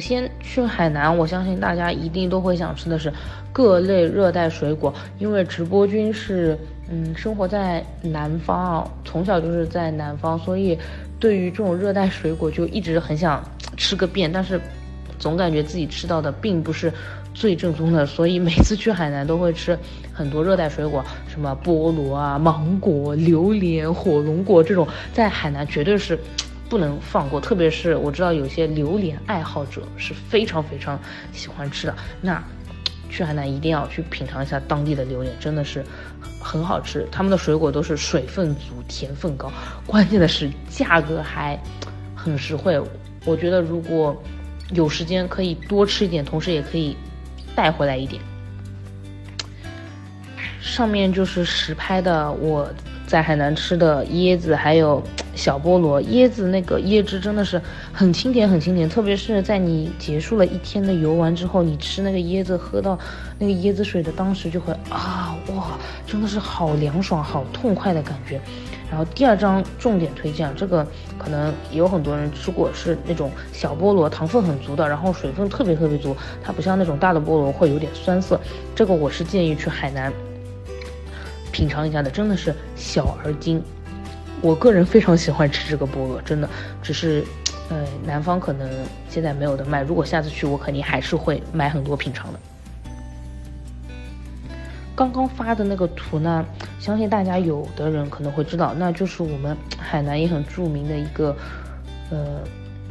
先去海南，我相信大家一定都会想吃的是各类热带水果，因为直播君是嗯生活在南方啊，从小就是在南方，所以对于这种热带水果就一直很想吃个遍，但是总感觉自己吃到的并不是最正宗的，所以每次去海南都会吃很多热带水果，什么菠萝啊、芒果、榴莲、火龙果这种，在海南绝对是。不能放过，特别是我知道有些榴莲爱好者是非常非常喜欢吃的。那去海南一定要去品尝一下当地的榴莲，真的是很好吃。他们的水果都是水分足、甜分高，关键的是价格还很实惠。我觉得如果有时间可以多吃一点，同时也可以带回来一点。上面就是实拍的我在海南吃的椰子，还有。小菠萝椰子那个椰汁真的是很清甜，很清甜。特别是在你结束了一天的游玩之后，你吃那个椰子，喝到那个椰子水的当时，就会啊哇，真的是好凉爽、好痛快的感觉。然后第二张重点推荐，这个可能有很多人吃过，是那种小菠萝，糖分很足的，然后水分特别特别足，它不像那种大的菠萝会有点酸涩。这个我是建议去海南品尝一下的，真的是小而精。我个人非常喜欢吃这个菠萝，真的，只是，呃，南方可能现在没有的卖。如果下次去，我肯定还是会买很多品尝的。刚刚发的那个图呢，相信大家有的人可能会知道，那就是我们海南也很著名的一个，呃，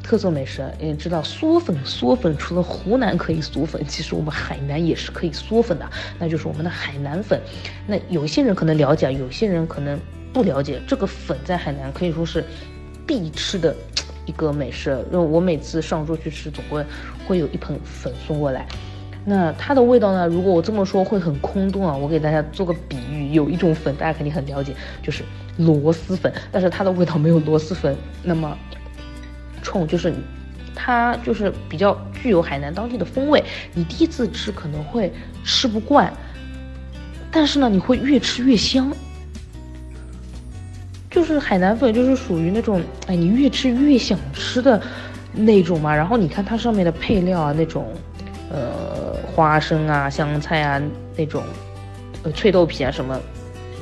特色美食。也知道嗦粉，嗦粉除了湖南可以嗦粉，其实我们海南也是可以嗦粉的，那就是我们的海南粉。那有些人可能了解，有些人可能。不了解这个粉在海南可以说是必吃的一个美食，因为我每次上桌去吃，总会会有一盆粉送过来。那它的味道呢？如果我这么说会很空洞啊。我给大家做个比喻，有一种粉大家肯定很了解，就是螺蛳粉，但是它的味道没有螺蛳粉那么冲，就是它就是比较具有海南当地的风味。你第一次吃可能会吃不惯，但是呢，你会越吃越香。就是海南粉，就是属于那种，哎，你越吃越想吃的那种嘛。然后你看它上面的配料啊，那种，呃，花生啊、香菜啊那种，呃，脆豆皮啊什么。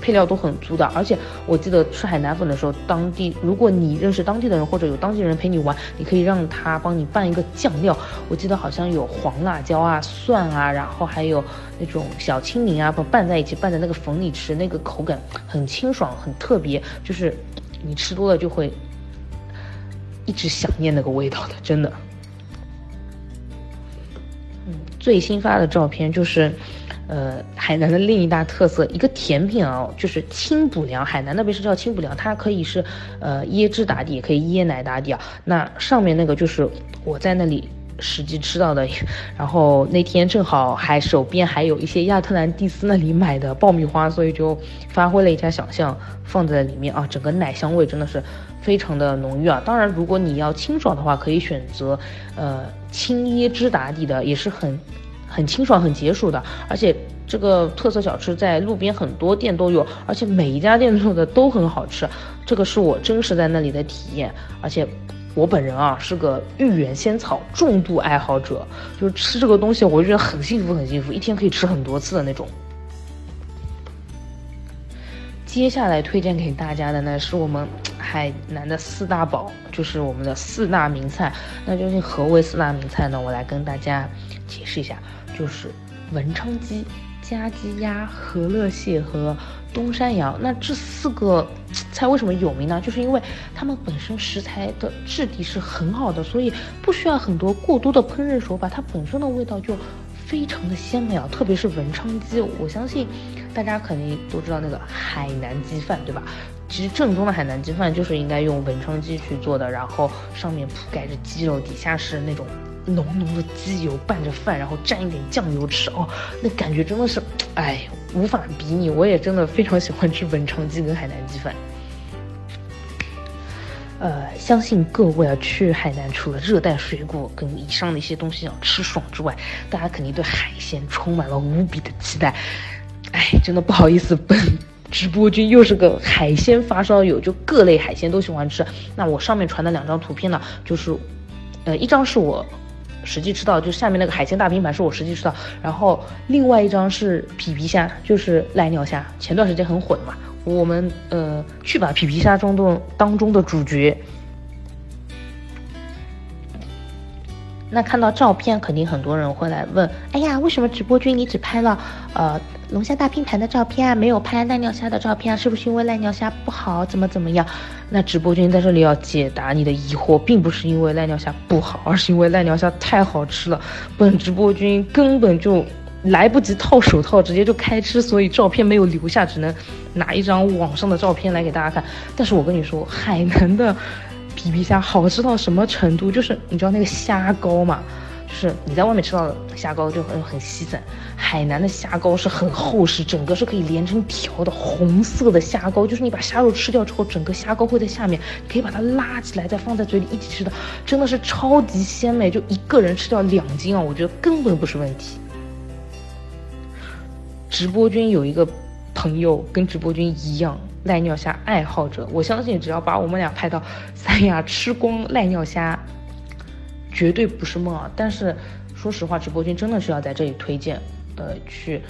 配料都很足的，而且我记得吃海南粉的时候，当地如果你认识当地的人或者有当地人陪你玩，你可以让他帮你拌一个酱料。我记得好像有黄辣椒啊、蒜啊，然后还有那种小青柠啊，拌在一起拌在那个粉里吃，那个口感很清爽，很特别，就是你吃多了就会一直想念那个味道的，真的。嗯，最新发的照片就是。呃，海南的另一大特色，一个甜品啊，就是清补凉。海南那边是叫清补凉，它可以是呃椰汁打底，也可以椰奶打底啊。那上面那个就是我在那里实际吃到的，然后那天正好还手边还有一些亚特兰蒂斯那里买的爆米花，所以就发挥了一下想象，放在里面啊，整个奶香味真的是非常的浓郁啊。当然，如果你要清爽的话，可以选择呃清椰汁打底的，也是很。很清爽，很解暑的，而且这个特色小吃在路边很多店都有，而且每一家店做的都很好吃，这个是我真实在那里的体验。而且我本人啊是个芋圆仙草重度爱好者，就吃这个东西我就觉得很幸福，很幸福，一天可以吃很多次的那种。接下来推荐给大家的呢是我们海南的四大宝，就是我们的四大名菜。那究竟何为四大名菜呢？我来跟大家解释一下。就是文昌鸡、家鸡鸭、和乐蟹和东山羊。那这四个菜为什么有名呢？就是因为它们本身食材的质地是很好的，所以不需要很多过多的烹饪手法，它本身的味道就非常的鲜美啊。特别是文昌鸡，我相信大家肯定都知道那个海南鸡饭，对吧？其实正宗的海南鸡饭就是应该用文昌鸡去做的，然后上面铺盖着鸡肉，底下是那种。浓浓的鸡油拌着饭，然后蘸一点酱油吃哦，那感觉真的是，哎，无法比拟。我也真的非常喜欢吃文昌鸡跟海南鸡饭。呃，相信各位啊，去海南除了热带水果跟以上的一些东西要吃爽之外，大家肯定对海鲜充满了无比的期待。哎，真的不好意思，本直播君又是个海鲜发烧友，就各类海鲜都喜欢吃。那我上面传的两张图片呢，就是，呃，一张是我。实际吃到，就下面那个海鲜大拼盘是我实际吃到，然后另外一张是皮皮虾，就是濑尿虾，前段时间很火的嘛。我们呃去把皮皮虾中的当中的主角。那看到照片，肯定很多人会来问：哎呀，为什么直播君你只拍了呃龙虾大拼盘的照片啊，没有拍濑尿虾的照片啊？是不是因为濑尿虾不好，怎么怎么样？那直播君在这里要解答你的疑惑，并不是因为濑尿虾不好，而是因为濑尿虾太好吃了，本直播君根本就来不及套手套，直接就开吃，所以照片没有留下，只能拿一张网上的照片来给大家看。但是我跟你说，海南的。皮皮虾好吃到什么程度？就是你知道那个虾膏嘛，就是你在外面吃到的虾膏就很很稀散，海南的虾膏是很厚实，整个是可以连成条的红色的虾膏，就是你把虾肉吃掉之后，整个虾膏会在下面，可以把它拉起来再放在嘴里一起吃的，真的是超级鲜美，就一个人吃掉两斤啊，我觉得根本不是问题。直播君有一个朋友跟直播君一样。濑尿虾爱好者，我相信只要把我们俩拍到三亚吃光濑尿虾，绝对不是梦啊！但是说实话，直播间真的是要在这里推荐，呃，去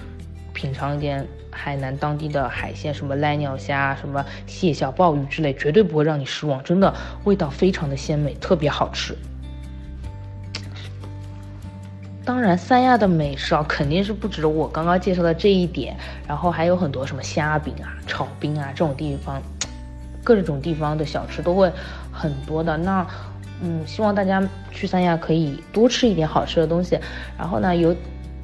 品尝一点海南当地的海鲜，什么濑尿虾、什么蟹小鲍鱼之类，绝对不会让你失望，真的味道非常的鲜美，特别好吃。当然，三亚的美食啊，肯定是不止我刚刚介绍的这一点，然后还有很多什么虾饼啊、炒冰啊这种地方，各种地方的小吃都会很多的。那，嗯，希望大家去三亚可以多吃一点好吃的东西。然后呢，有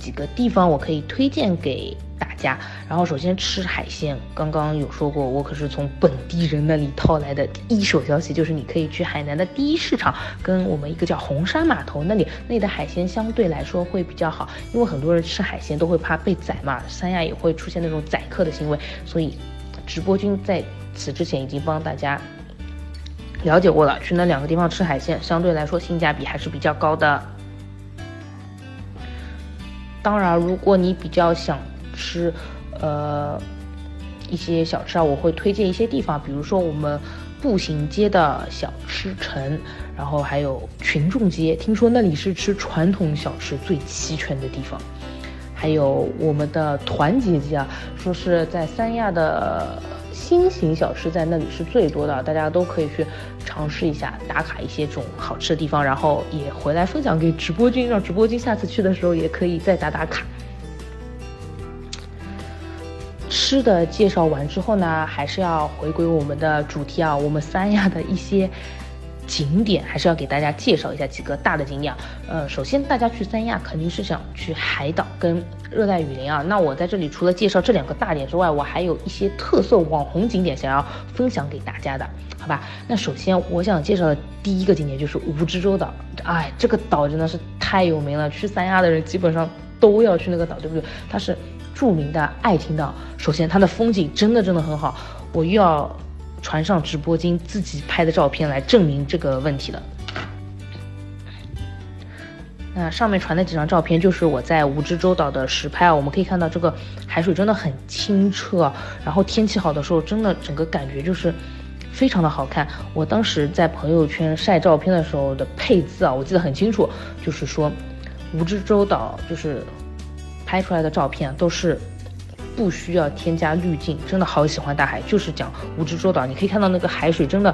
几个地方我可以推荐给。大家，然后首先吃海鲜，刚刚有说过，我可是从本地人那里套来的一手消息，就是你可以去海南的第一市场，跟我们一个叫红山码头那里，那里的海鲜相对来说会比较好，因为很多人吃海鲜都会怕被宰嘛，三亚也会出现那种宰客的行为，所以直播君在此之前已经帮大家了解过了，去那两个地方吃海鲜，相对来说性价比还是比较高的。当然，如果你比较想。吃，呃，一些小吃啊，我会推荐一些地方，比如说我们步行街的小吃城，然后还有群众街，听说那里是吃传统小吃最齐全的地方，还有我们的团结街啊，说是在三亚的新型小吃在那里是最多的，大家都可以去尝试一下，打卡一些这种好吃的地方，然后也回来分享给直播君，让直播君下次去的时候也可以再打打卡。吃的介绍完之后呢，还是要回归我们的主题啊。我们三亚的一些景点，还是要给大家介绍一下几个大的景点。呃，首先大家去三亚肯定是想去海岛跟热带雨林啊。那我在这里除了介绍这两个大点之外，我还有一些特色网红景点想要分享给大家的，好吧？那首先我想介绍的第一个景点就是蜈支洲岛。哎，这个岛真的是太有名了，去三亚的人基本上都要去那个岛，对不对？它是。著名的爱情岛，首先它的风景真的真的很好，我又要传上直播间自己拍的照片来证明这个问题的。那上面传的几张照片就是我在蜈支洲岛的实拍啊，我们可以看到这个海水真的很清澈，然后天气好的时候，真的整个感觉就是非常的好看。我当时在朋友圈晒照片的时候的配字啊，我记得很清楚，就是说蜈支洲岛就是。拍出来的照片都是不需要添加滤镜，真的好喜欢大海。就是讲蜈支洲岛，你可以看到那个海水真的，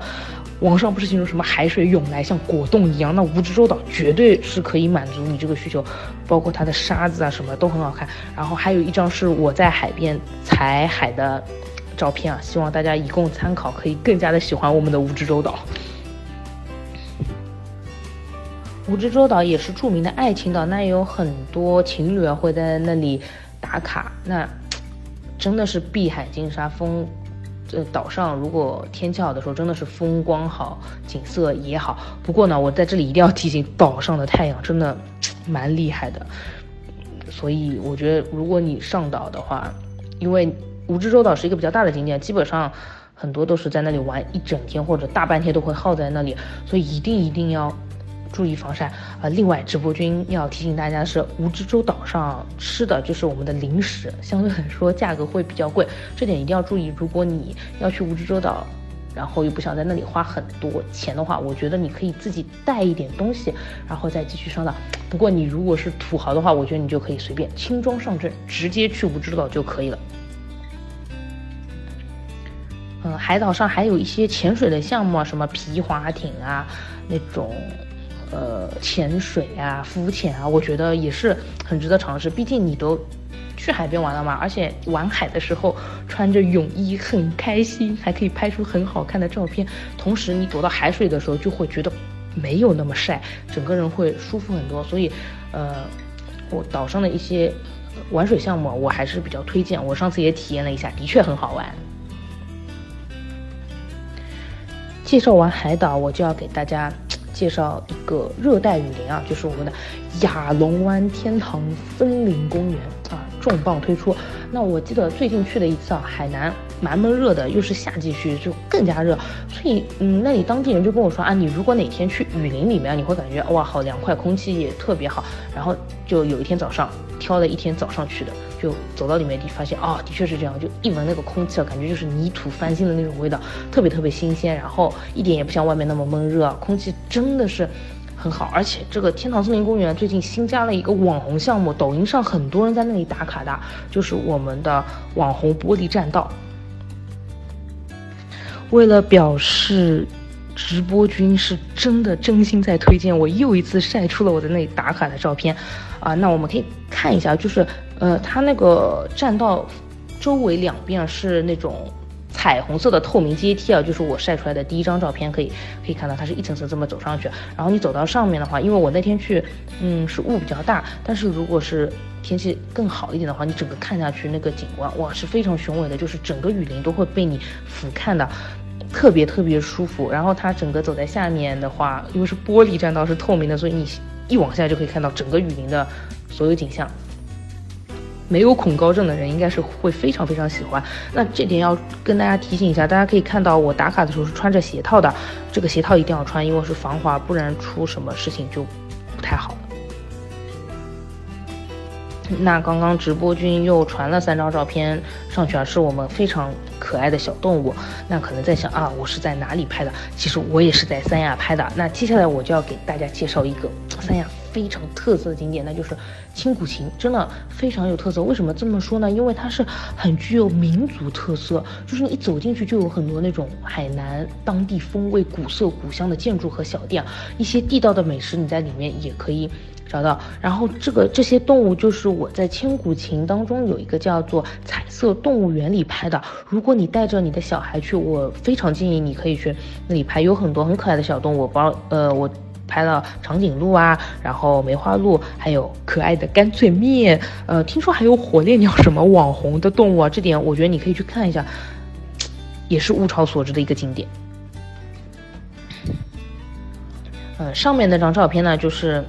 网上不是形容什么海水涌来像果冻一样，那蜈支洲岛绝对是可以满足你这个需求，包括它的沙子啊什么都很好看。然后还有一张是我在海边采海的照片啊，希望大家以供参考，可以更加的喜欢我们的蜈支洲岛。蜈支洲岛也是著名的爱情岛，那也有很多情侣啊会在那里打卡。那真的是碧海金沙风，呃，岛上如果天气好的时候，真的是风光好，景色也好。不过呢，我在这里一定要提醒，岛上的太阳真的蛮厉害的。所以我觉得，如果你上岛的话，因为蜈支洲岛是一个比较大的景点，基本上很多都是在那里玩一整天或者大半天都会耗在那里，所以一定一定要。注意防晒啊！另外，直播君要提醒大家的是，蜈支洲岛上吃的就是我们的零食，相对来说价格会比较贵，这点一定要注意。如果你要去蜈支洲岛然后又不想在那里花很多钱的话，我觉得你可以自己带一点东西，然后再继续上岛。不过你如果是土豪的话，我觉得你就可以随便轻装上阵，直接去蜈支洲岛就可以了。嗯，海岛上还有一些潜水的项目啊，什么皮划艇啊，那种呃潜水啊、浮潜啊，我觉得也是很值得尝试。毕竟你都去海边玩了嘛，而且玩海的时候穿着泳衣很开心，还可以拍出很好看的照片。同时你躲到海水的时候就会觉得没有那么晒，整个人会舒服很多。所以，呃，我岛上的一些玩水项目我还是比较推荐。我上次也体验了一下，的确很好玩。介绍完海岛，我就要给大家介绍一个热带雨林啊，就是我们的亚龙湾天堂森林公园啊，重磅推出。那我记得最近去的一次啊，海南蛮闷热的，又是夏季去就更加热，所以嗯，那里当地人就跟我说啊，你如果哪天去雨林里面，你会感觉哇好凉快，空气也特别好。然后就有一天早上挑了一天早上去的。就走到里面地，发现啊，的确是这样，就一闻那个空气啊，感觉就是泥土翻新的那种味道，特别特别新鲜，然后一点也不像外面那么闷热，空气真的是很好。而且这个天堂森林公园最近新加了一个网红项目，抖音上很多人在那里打卡的，就是我们的网红玻璃栈道。为了表示直播君是真的真心在推荐，我又一次晒出了我在那里打卡的照片。啊，那我们可以看一下，就是，呃，它那个栈道周围两边是那种彩虹色的透明阶梯啊，就是我晒出来的第一张照片，可以可以看到它是一层层这么走上去，然后你走到上面的话，因为我那天去，嗯，是雾比较大，但是如果是天气更好一点的话，你整个看下去那个景观，哇，是非常雄伟的，就是整个雨林都会被你俯瞰的，特别特别舒服。然后它整个走在下面的话，因为是玻璃栈道是透明的，所以你。一往下就可以看到整个雨林的所有景象，没有恐高症的人应该是会非常非常喜欢。那这点要跟大家提醒一下，大家可以看到我打卡的时候是穿着鞋套的，这个鞋套一定要穿，因为是防滑，不然出什么事情就不太好了。那刚刚直播君又传了三张照片上去啊，是我们非常可爱的小动物。那可能在想啊，我是在哪里拍的？其实我也是在三亚拍的。那接下来我就要给大家介绍一个三亚非常特色的景点，那就是青古琴，真的非常有特色。为什么这么说呢？因为它是很具有民族特色，就是你一走进去就有很多那种海南当地风味、古色古香的建筑和小店，一些地道的美食，你在里面也可以。找到，然后这个这些动物就是我在千古情当中有一个叫做彩色动物园里拍的。如果你带着你的小孩去，我非常建议你可以去那里拍，有很多很可爱的小动物，包呃我拍了长颈鹿啊，然后梅花鹿，还有可爱的干脆面，呃听说还有火烈鸟什么网红的动物啊，这点我觉得你可以去看一下，也是物超所值的一个景点。嗯，上面那张照片呢就是。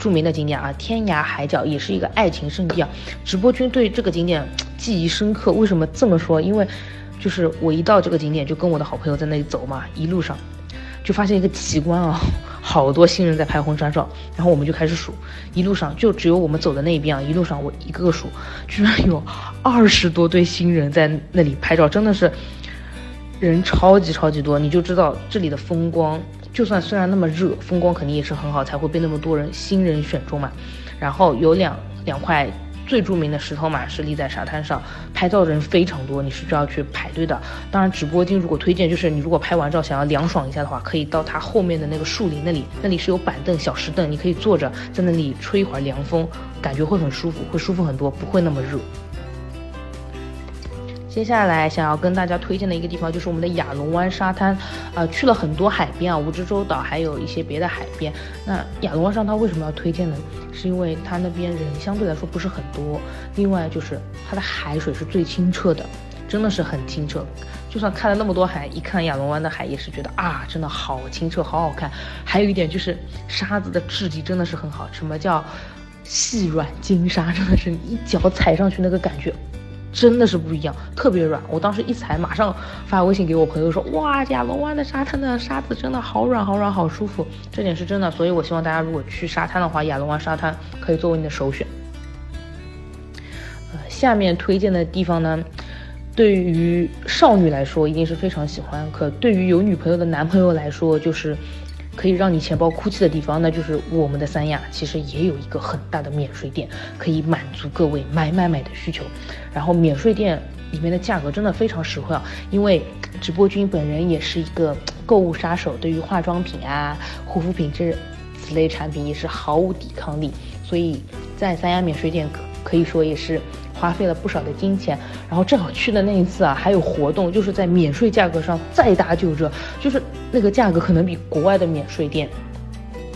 著名的景点啊，天涯海角也是一个爱情圣地啊。直播君对这个景点记忆深刻，为什么这么说？因为就是我一到这个景点，就跟我的好朋友在那里走嘛，一路上就发现一个奇观啊，好多新人在拍婚纱照，然后我们就开始数，一路上就只有我们走的那一边啊，一路上我一个个数，居然有二十多对新人在那里拍照，真的是人超级超级多，你就知道这里的风光。就算虽然那么热，风光肯定也是很好，才会被那么多人新人选中嘛。然后有两两块最著名的石头马，是立在沙滩上，拍照的人非常多，你是需要去排队的。当然，直播间如果推荐，就是你如果拍完照想要凉爽一下的话，可以到它后面的那个树林那里，那里是有板凳、小石凳，你可以坐着在那里吹一会儿凉风，感觉会很舒服，会舒服很多，不会那么热。接下来想要跟大家推荐的一个地方就是我们的亚龙湾沙滩，呃，去了很多海边啊，蜈支洲岛还有一些别的海边。那亚龙湾沙滩为什么要推荐呢？是因为它那边人相对来说不是很多，另外就是它的海水是最清澈的，真的是很清澈。就算看了那么多海，一看亚龙湾的海也是觉得啊，真的好清澈，好好看。还有一点就是沙子的质地真的是很好，什么叫细软金沙？真的是一脚踩上去那个感觉。真的是不一样，特别软。我当时一踩，马上发微信给我朋友说：“哇，亚龙湾的沙滩的沙子真的好软，好软，好舒服。”这点是真的，所以我希望大家如果去沙滩的话，亚龙湾沙滩可以作为你的首选。呃，下面推荐的地方呢，对于少女来说一定是非常喜欢，可对于有女朋友的男朋友来说，就是可以让你钱包哭泣的地方，那就是我们的三亚，其实也有一个很大的免税店，可以满足各位买买买的需求。然后免税店里面的价格真的非常实惠啊，因为直播君本人也是一个购物杀手，对于化妆品啊、护肤品这此类产品也是毫无抵抗力，所以在三亚免税店可可以说也是。花费了不少的金钱，然后正好去的那一次啊，还有活动，就是在免税价格上再打九折，就是那个价格可能比国外的免税店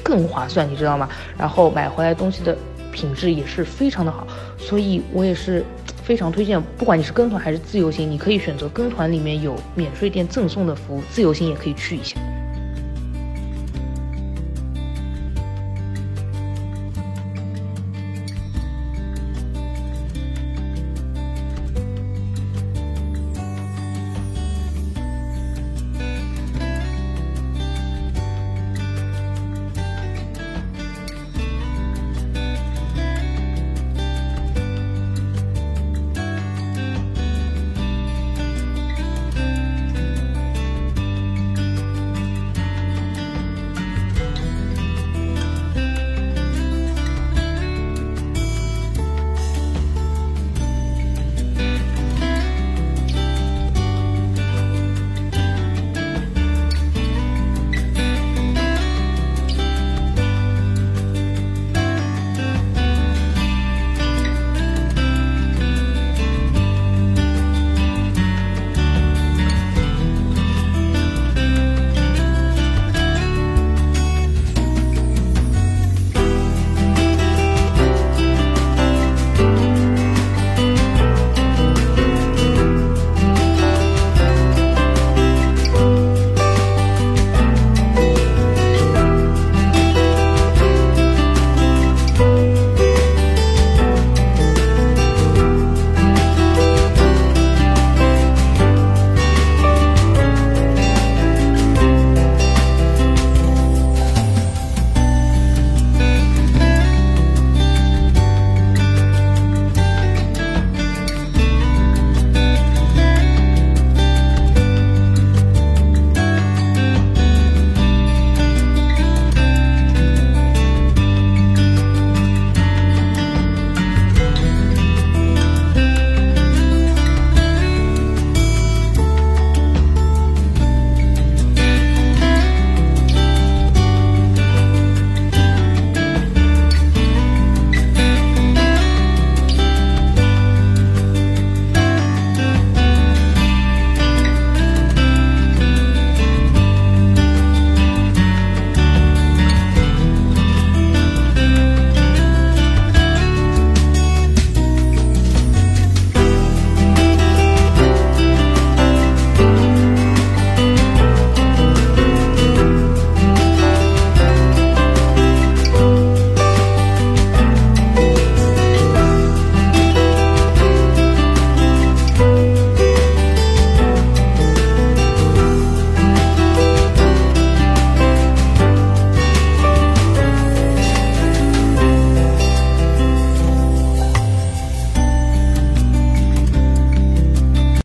更划算，你知道吗？然后买回来东西的品质也是非常的好，所以我也是非常推荐，不管你是跟团还是自由行，你可以选择跟团里面有免税店赠送的服务，自由行也可以去一下。